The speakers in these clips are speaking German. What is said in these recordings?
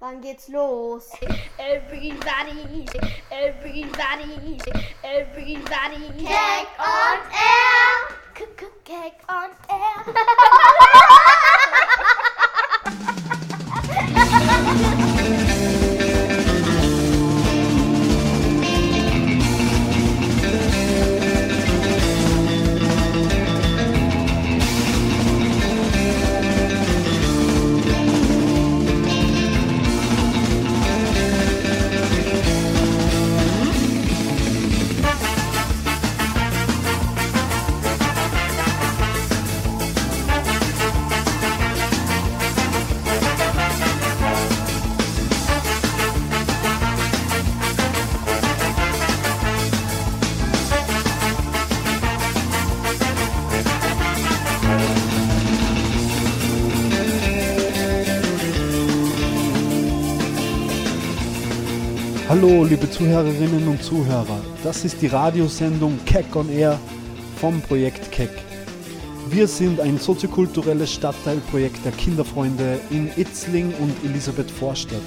Wann geht's los? Everybody, everybody, everybody. Cake on air! Cake on air. Hallo, liebe Zuhörerinnen und Zuhörer. Das ist die Radiosendung Keck on Air vom Projekt Keck. Wir sind ein soziokulturelles Stadtteilprojekt der Kinderfreunde in Itzling und Elisabeth Vorstadt.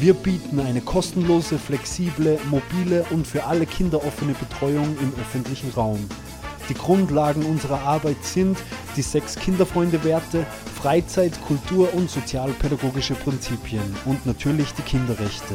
Wir bieten eine kostenlose, flexible, mobile und für alle Kinder offene Betreuung im öffentlichen Raum. Die Grundlagen unserer Arbeit sind die sechs Kinderfreunde-Werte, Freizeit, Kultur und sozialpädagogische Prinzipien und natürlich die Kinderrechte.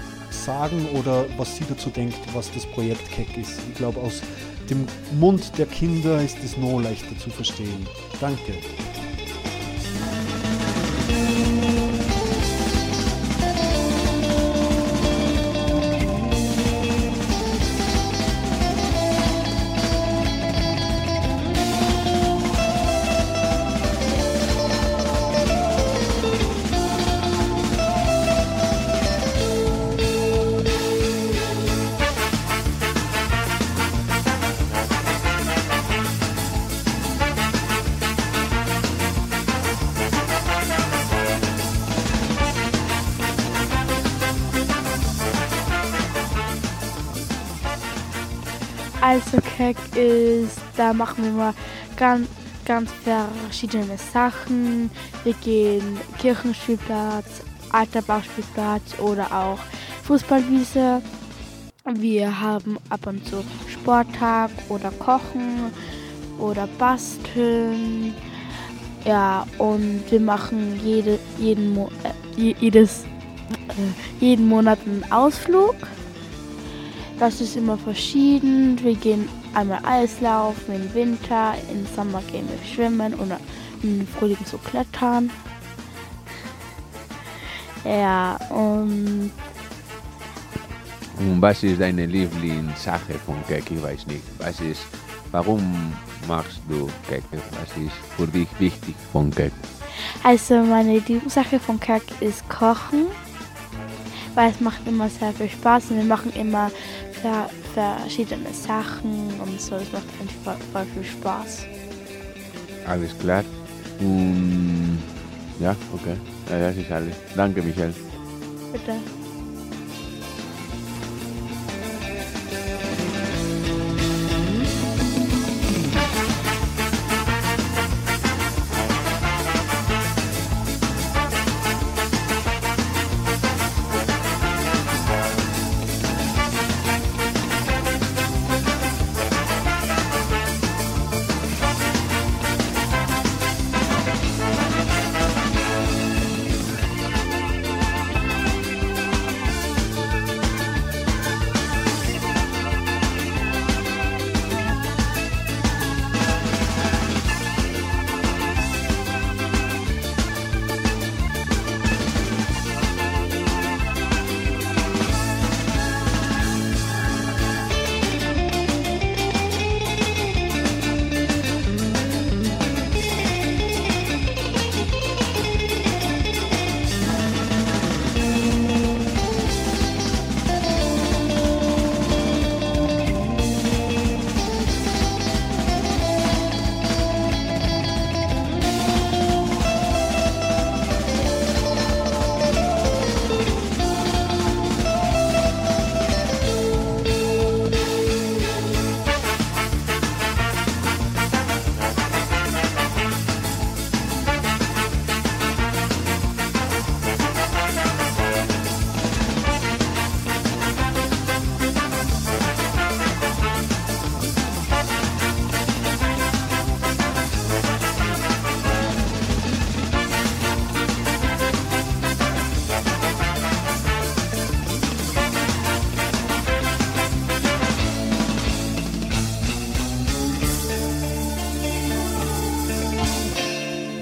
sagen oder was sie dazu denkt, was das Projekt Keck ist. Ich glaube, aus dem Mund der Kinder ist es noch leichter zu verstehen. Danke. Da machen wir mal ganz, ganz verschiedene Sachen. Wir gehen Kirchenspielplatz, alter Bauspielplatz oder auch Fußballwiese. Wir haben ab und zu Sporttag oder Kochen oder Basteln. Ja, und wir machen jede, jeden, Mo äh, je- jedes, äh, jeden Monat einen Ausflug. Das ist immer verschieden. Wir gehen einmal Eislaufen im Winter, im Sommer gehen wir schwimmen oder im Frühling so klettern. Ja, und Und was ist deine Lieblingssache von Keck? Ich weiß nicht. Was ist, warum machst du Keck? Was ist für dich wichtig von Keck? also meine Lieblingssache von Kack ist Kochen, weil es macht immer sehr viel Spaß und wir machen immer ver verschiedene Sachen und so. Es macht einfach voll viel Spaß. Alles klar. Und ja, okay. Ja, das ist alles. Danke, Michael. Bitte.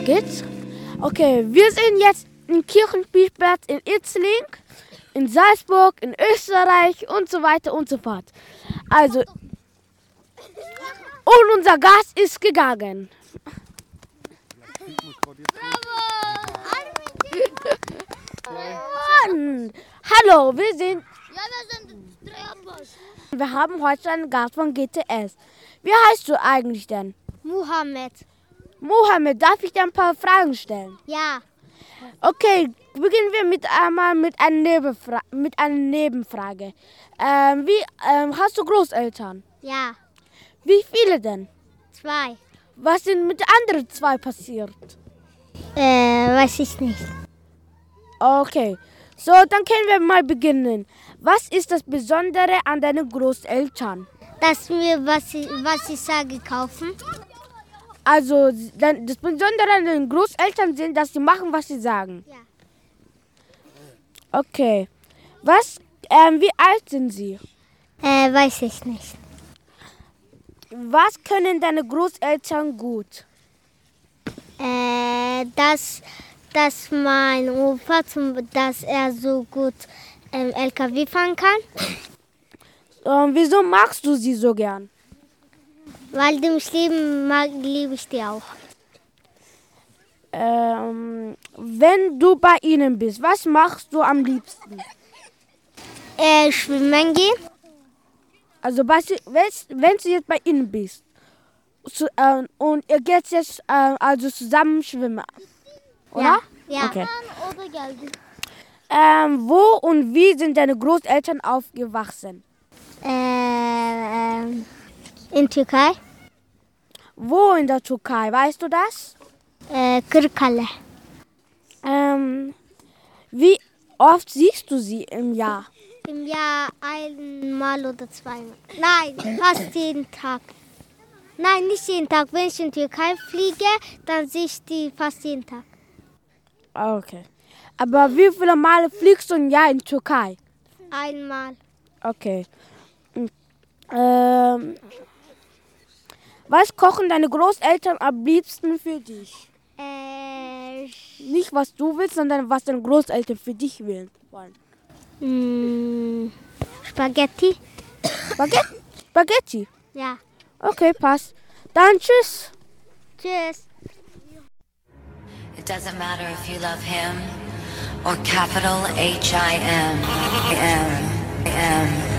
Geht's? Okay, wir sind jetzt im Kirchenspielplatz in Itzling, in Salzburg, in Österreich und so weiter und so fort. Also, und unser Gast ist gegangen. Mann. Hallo, wir sind, Ja, wir sind wir haben heute einen Gast von GTS. Wie heißt du eigentlich denn? Mohammed. Mohammed, darf ich dir ein paar Fragen stellen? Ja. Okay, beginnen wir mit einmal mit einer, Nebenfra mit einer Nebenfrage. Ähm, wie ähm, hast du Großeltern? Ja. Wie viele denn? Zwei. Was sind mit den anderen zwei passiert? Äh, weiß ich nicht. Okay, so dann können wir mal beginnen. Was ist das Besondere an deinen Großeltern? Dass wir, was was ich sage, kaufen. Also dann- das Besondere an den Großeltern sind, dass sie machen, was sie sagen. Ja. Okay. Was? Ähm, wie alt sind sie? Äh, weiß ich nicht. Was können deine Großeltern gut? Äh, dass, dass mein Opa, zum, dass er so gut ähm, LKW fahren kann. Ähm, wieso magst du sie so gern? Weil die mich lieben, mag, liebe ich die auch. Ähm, wenn du bei ihnen bist, was machst du am liebsten? Äh, schwimmen gehen. Also wenn, du jetzt bei ihnen bist zu, ähm, und ihr geht jetzt ähm, also zusammen schwimmen, oder? Ja. Okay. Oder geldi. Ähm, wo und wie sind deine Großeltern aufgewachsen? Äh, ähm, in Türkei. Wo in der Türkei, weißt du das? Äh, Kırıkkale. Ähm, wie oft siehst du sie im Jahr? Im Jahr einmal oder zweimal. Nein, fast jeden Tag. Nein, nicht jeden Tag. Wenn ich in Türkei fliege, dann sehe ich die fast jeden Tag. Ah, Okay. Aber wie viele Male fliegst du im Jahr in Türkei? Einmal. Okay. Ähm, was kochen deine Großeltern am liebsten für dich? Äh, Nicht was du willst, sondern was deine Großeltern für dich wollen. mh, Spaghetti. Spaghetti? Spaghetti? Ja. Okay, passt. Dann tschüss. Tschüss. It doesn't matter if you love him or capital H I M M M M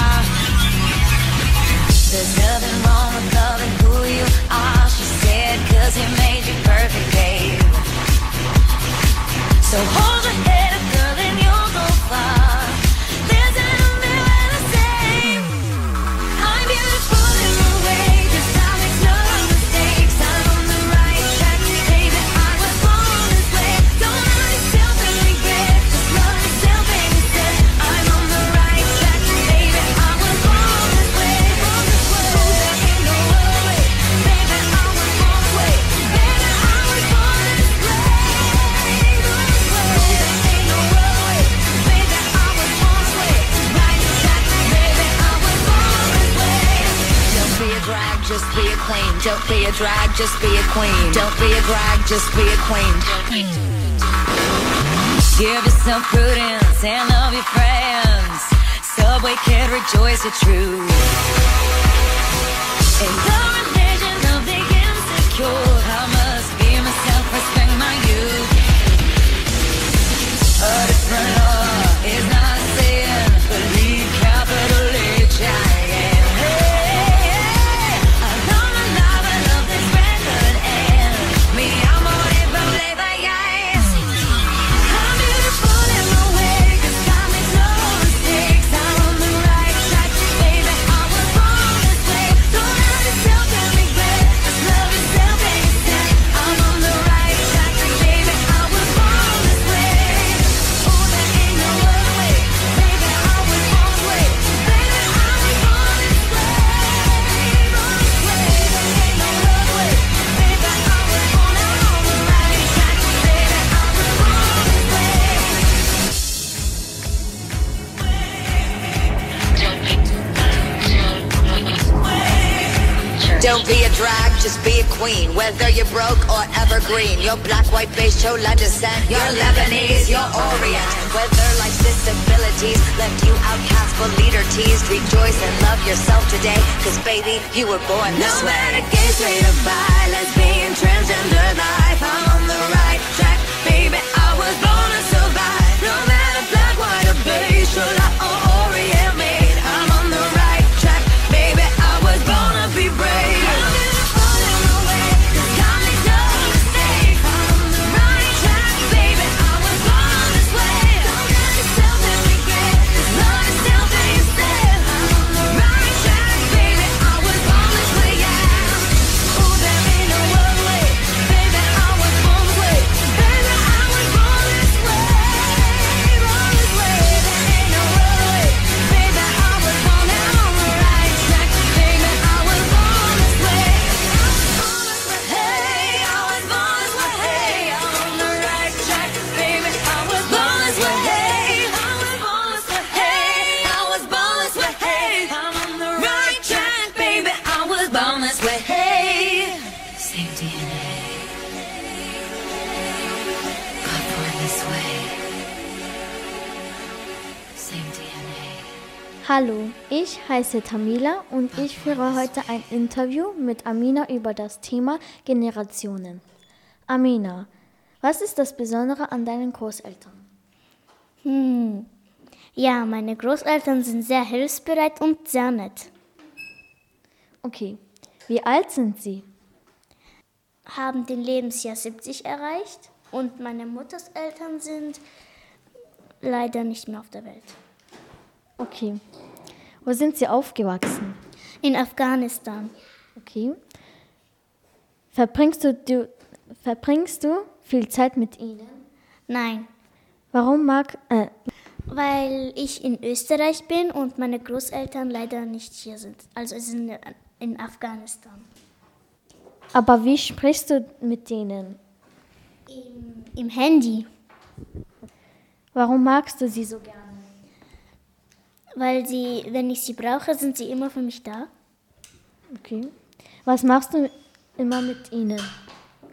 There's nothing wrong with loving who you are, she he made you perfect, babe. So hold your head up, just be a queen. Give yourself prudence and love your friends. Subway kid, rejoice your truth. Just be a queen. Whether you're broke or evergreen, your black, white, beige, chola descent. You're Lebanese, you're Orient. Whether life's disabilities left you outcast but leader teased, rejoice and love yourself today. Cause baby, you were born this No way. matter gay, straight or bi, lesbian, transgender life, I'm on the right track, baby. I was born to survive. No matter black, white, or beige, chola or Hallo, ich heiße Tamila und ich führe heute ein Interview mit Amina über das Thema Generationen. Amina, was ist das Besondere an deinen Großeltern? Hm. Ja, meine Großeltern sind sehr hilfsbereit und sehr nett. Okay, wie alt sind sie? Haben den Lebensjahr 70 erreicht und meine Mutters Eltern sind leider nicht mehr auf der Welt. Okay, wo sind sie aufgewachsen? In Afghanistan. Okay. Verbringst du, du, verbringst du viel Zeit mit ihnen? Nein, Warum mag, äh, weil ich in Österreich bin und meine Großeltern leider nicht hier sind. Also sie sind in Afghanistan. aber wie sprichst du mit denen? Im, im Handy, Warum magst du sie so gerne? Weil sie, wenn ich sie brauche, sind sie immer für mich da. Okay. Was machst du immer mit ihnen?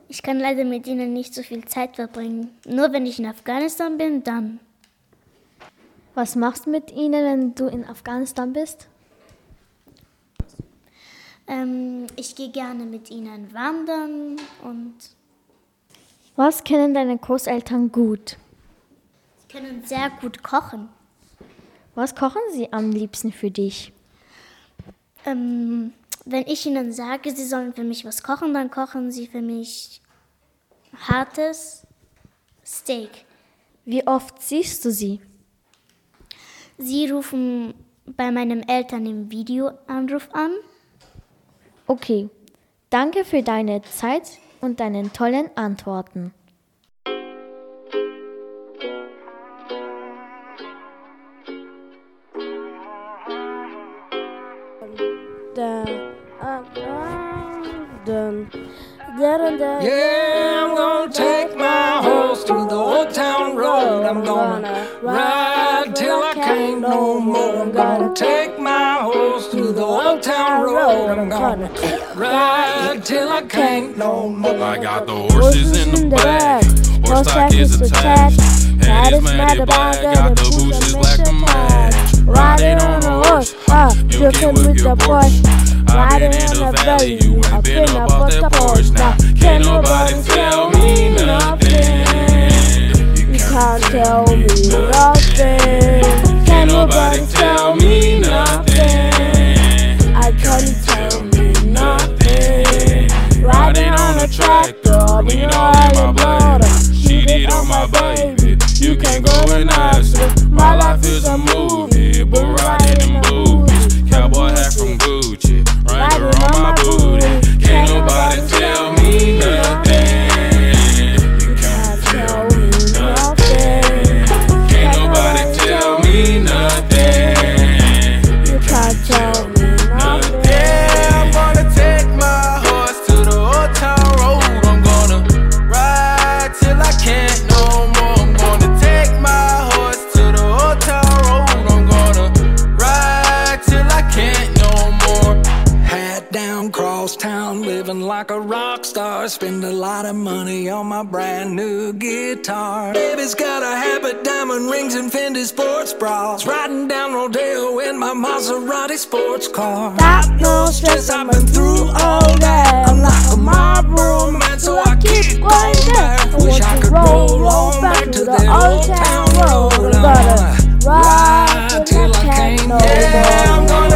Ich kann leider mit ihnen nicht so viel Zeit verbringen. Nur wenn ich in Afghanistan bin, dann. Was machst du mit ihnen, wenn du in Afghanistan bist? Ähm, ich gehe gerne mit ihnen wandern und Was kennen deine Großeltern gut? sie können sehr gut kochen. Was kochen sie am liebsten für dich? Ähm, wenn ich ihnen sage, sie sollen für mich was kochen, dann kochen sie für mich hartes Steak. Wie oft siehst du sie? Sie rufen bei meinen Eltern im Videoanruf an. Okay. Danke für deine Zeit und deine tollen Antworten. Yeah, I'm gonna take my horse to the old town road. I'm gonna ride till I can't no more. I'm gonna take my horse to the old town road. I'm gonna ride till I can't no more. I got the horses in the back. Horse stock is attached. Head is matted black. Got the bushes black to match. Riding on a horse, uh, you can with the Porsche. Riding in the valley, you ain't been up off that porch. Now, can't nobody tell me nothing. You can't tell me nothing. Can't nobody tell me nothing. I can't tell me nothing. Riding on a tractor, lean all in my blood. Cheated on my baby. You can't go and ask her. My life is a movie, but riding in booties. Cowboy hat from nobody star. Spend a lot of money on my brand new guitar. Baby's got a habit, diamond rings, and Fendi sports bras. Riding down Rodeo in my Maserati sports car. Got no stress, I've been through all that. I'm like a Marlboro man, so I keep going back. I wish I could roll on back to the old town road. Uh, I'm gonna ride till I can't no Yeah,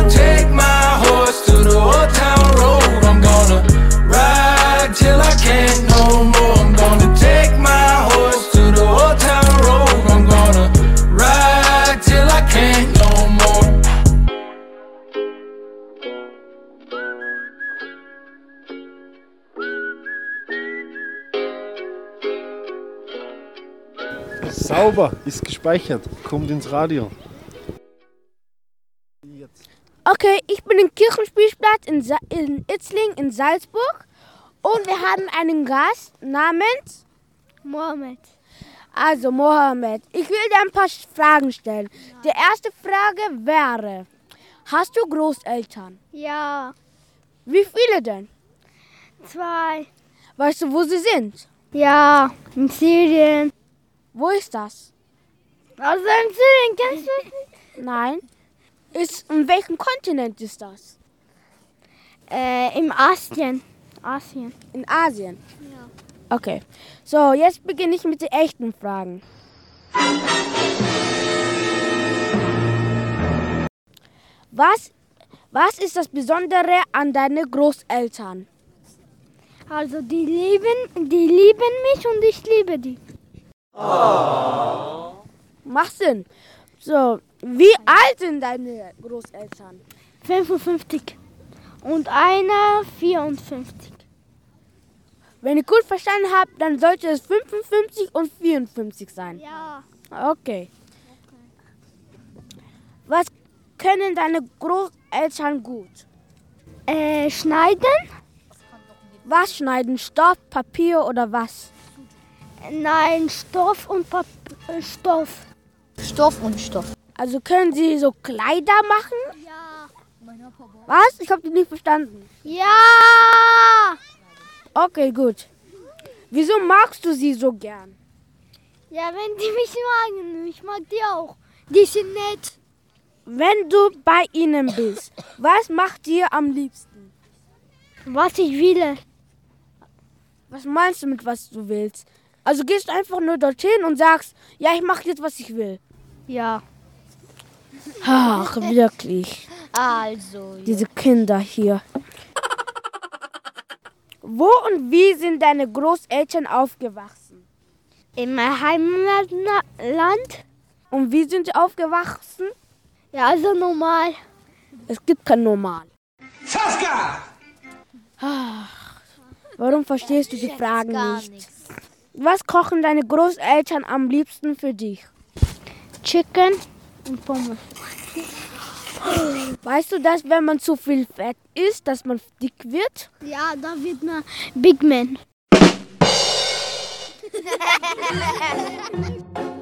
Sauber, ist gespeichert, kommt ins Radio. Okay, ich bin im Kirchenspielplatz in, Sa in Itzling in Salzburg und wir haben einen Gast namens Mohammed. Also Mohammed. Ich will dir ein paar Fragen stellen. Die erste Frage wäre, hast du Großeltern? Ja, Wie viele denn? zwei. Weißt du, wo sie sind? Ja, in Syrien. Wo ist das? Also in Syrien, kennst du nicht? Nein. Ist, in welchem Kontinent ist das? Äh, im Asien. Asien. In Asien? Ja. Okay. So, jetzt beginne ich mit den echten Fragen. Was, was ist das Besondere an deinen Großeltern? Also die lieben, die lieben mich und ich liebe die. Macht Sinn. So, wie alt sind deine Großeltern? 55. Und einer 54. Wenn ich gut verstanden habe, dann sollte es 55 und 54 sein. Ja. Okay. Was können deine Großeltern gut? Äh, schneiden? Was schneiden? Stoff, Papier oder was? Nein, Stoff und Pap äh, Stoff. Stoff und Stoff. Also können sie so Kleider machen? Ja. Was? Ich habe dich nicht verstanden. Ja! Okay, gut. Wieso magst du sie so gern? Ja, wenn die mich magen, ich mag die auch. Die sind nett. Wenn du bei ihnen bist, was macht dir am liebsten? Was ich will. Was meinst du mit was du willst? Also gehst du einfach nur dorthin und sagst, ja, ich mache jetzt, was ich will. Ja. Ach, wirklich. Also, Diese Kinder hier. Wo und wie sind deine Großeltern aufgewachsen? In meinem Heimatland? Und wie sind sie aufgewachsen? Ja, also normal. Es gibt kein Normal. Saskia! Ach, warum verstehst du die Fragen nicht? Was kochen deine Großeltern am liebsten für dich? Chicken und Pommes. Weißt du, dass wenn man zu viel Fett isst, dass man dick wird? Ja, da wird man Big Man.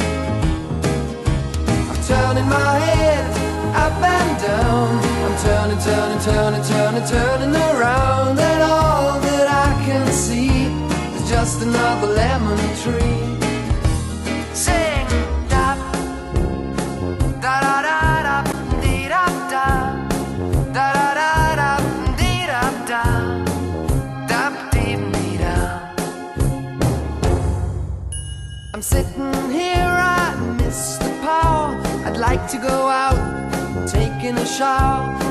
turning, turning, turning, turning around And all that I can see is just another lemon tree. Sing, da, da da da da, dee da da. Da da da da, dee da da. Da dee dee da. I'm sitting here, I miss the power. I'd like to go out, taking a shower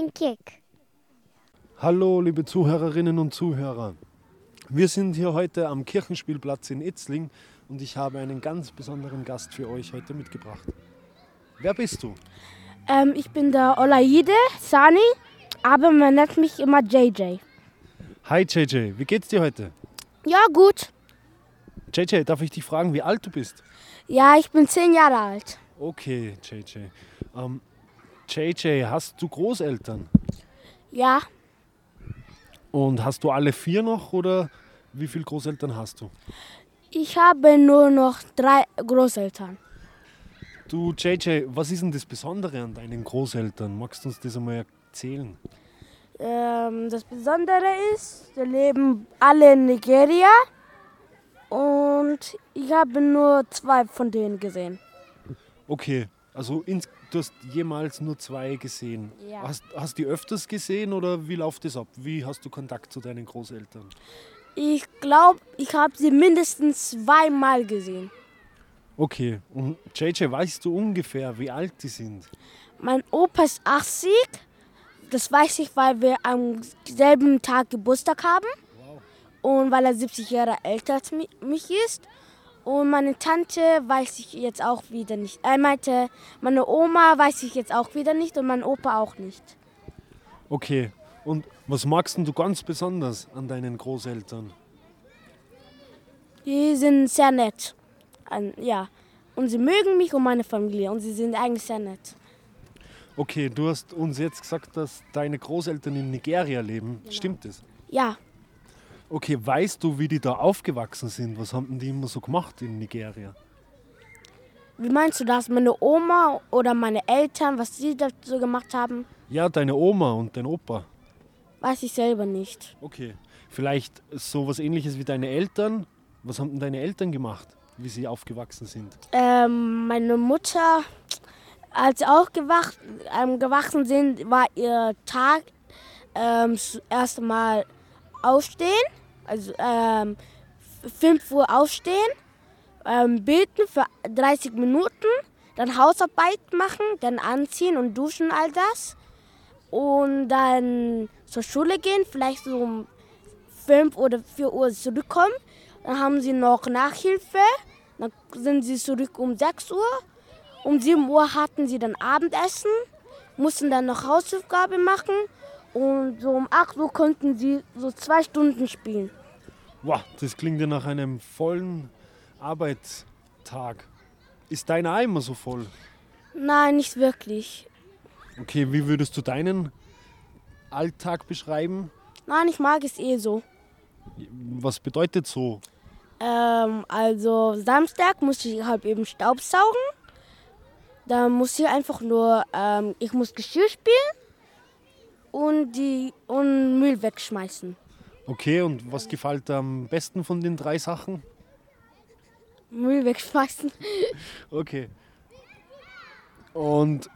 beim Kick. Hallo, liebe Zuhörerinnen und Zuhörer. Wir sind hier heute am Kirchenspielplatz in Itzling und ich habe einen ganz besonderen Gast für euch heute mitgebracht. Wer bist du? Ähm, ich bin der Olaide Sani, aber man nennt mich immer JJ. Hi JJ, wie geht's dir heute? Ja, gut. JJ, darf ich dich fragen, wie alt du bist? Ja, ich bin zehn Jahre alt. Okay, JJ. Ähm, JJ, hast du Großeltern? Ja, Und hast du alle vier noch oder wie viele Großeltern hast du? ich habe nur noch drei Großeltern. Du JJ, was ist denn das Besondere an deinen Großeltern? Magst du uns das einmal erzählen? Ähm, das Besondere ist, wir leben alle in Nigeria und ich habe nur zwei von denen gesehen. Okay, also ins, du hast jemals nur zwei gesehen. Ja. Hast, hast du die öfters gesehen oder wie läuft das ab? Wie hast du Kontakt zu deinen Großeltern? Ich glaube, ich habe sie mindestens zweimal gesehen. Okay, und JJ, weißt du ungefähr, wie alt die sind? Mein Opa ist 80. Das weiß ich, weil wir am selben Tag Geburtstag haben. Und weil er 70 Jahre älter als mi- mich ist. Und meine Tante weiß ich jetzt auch wieder nicht. Er meinte, meine Oma weiß ich jetzt auch wieder nicht und mein Opa auch nicht. Okay, und was magst denn du ganz besonders an deinen Großeltern? Die sind sehr nett. Ja. Und sie mögen mich und meine Familie. Und sie sind eigentlich sehr nett. Okay, du hast uns jetzt gesagt, dass deine Großeltern in Nigeria leben. Genau. Stimmt das? Ja, Okay, weißt du, wie die da aufgewachsen sind? Was haben denn die immer so gemacht in Nigeria? wie meinst du das? Meine Oma oder meine Eltern, was sie dazu gemacht haben, Ja, deine Oma und dein Opa. weiß ich selber nicht. Okay, vielleicht so was ähnliches wie deine Eltern. Was haben denn deine Eltern gemacht, wie sie aufgewachsen sind? Ähm, meine Mutter, als sie auch gewacht, ähm, gewachsen sind, war ihr Tag ähm, das erste Mal aufstehen, also ähm, 5 Uhr aufstehen, ähm, beten für 30 Minuten, dann Hausarbeit machen, dann anziehen und duschen, all das. Und dann zur Schule gehen, vielleicht so um 5 oder 4 Uhr zurückkommen. Dann haben sie noch Nachhilfe. Dann sind sie zurück um 6 Uhr. Um 7 Uhr hatten sie dann Abendessen, mussten dann noch Hausaufgabe machen. Und so um 8 Uhr konnten sie so zwei Stunden spielen. Wow, das klingt ja nach einem vollen Arbeitstag. Ist deiner auch immer so voll? Nein, nicht wirklich. Okay, wie würdest du deinen Alltag beschreiben? Nein, ich mag es eh so. Was bedeutet so? Ähm, also Samstag muss ich halt eben Staubsaugen. Dann muss ich einfach nur, ähm, ich muss Geschirr spielen und die und Müll wegschmeißen. Okay, und was gefällt dir am besten von den drei Sachen? Müll wegschmeißen. Okay. Und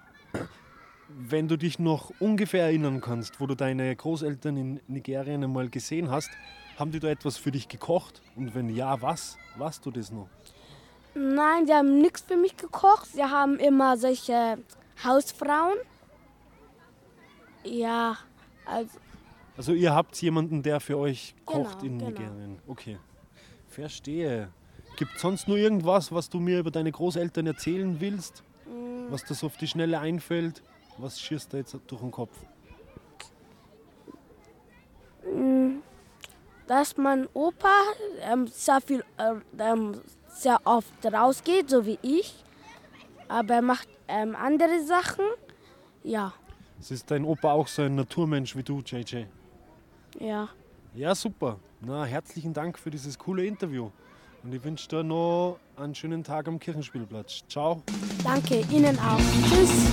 wenn du dich noch ungefähr erinnern kannst, wo du deine Großeltern in Nigerien einmal gesehen hast, haben die da etwas für dich gekocht? Und wenn ja, was? Weißt du das noch? Nein, sie haben nichts für mich gekocht. Sie haben immer solche Hausfrauen. Ja, also Also ihr habt jemanden, der für euch kocht Genau, in genau. Nigerien. Okay. Verstehe. Gibt sonst nur irgendwas, was du mir über deine Großeltern erzählen willst? Mm. Was so auf die Schnelle einfällt? Was schießt da jetzt durch den Kopf? Mm, dass mein Opa ähm, sehr viel, äh, ähm, sehr oft rausgeht, so wie ich. Aber er macht ähm, andere Sachen. Ja, Es ist dein Opa auch so ein Naturmensch wie du, JJ. Ja. Ja, super. Na, herzlichen Dank für dieses coole Interview. Und ich wünsche dir noch einen schönen Tag am Kirchenspielplatz. Ciao. Danke Ihnen auch. Tschüss.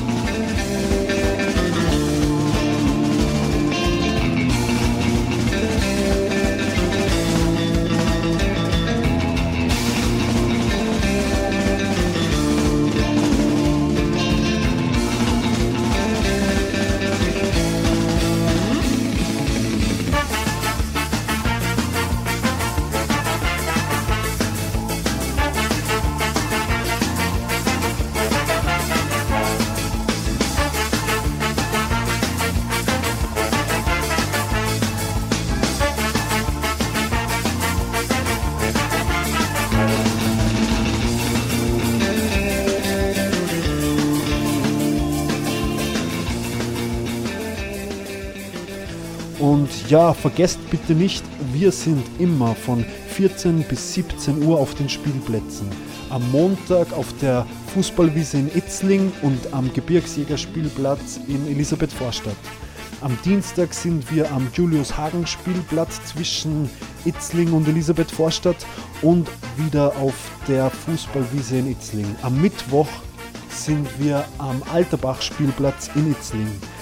Ja, vergesst bitte nicht, wir sind immer von 14 bis 17 Uhr auf den Spielplätzen. Am Montag auf der Fußballwiese in Itzling und am Gebirgsjägerspielplatz in Elisabeth-Vorstadt. Am Dienstag sind wir am Julius-Hagen-Spielplatz zwischen Itzling und Elisabeth-Vorstadt und wieder auf der Fußballwiese in Itzling. Am Mittwoch sind wir am Alterbach-Spielplatz in Itzling.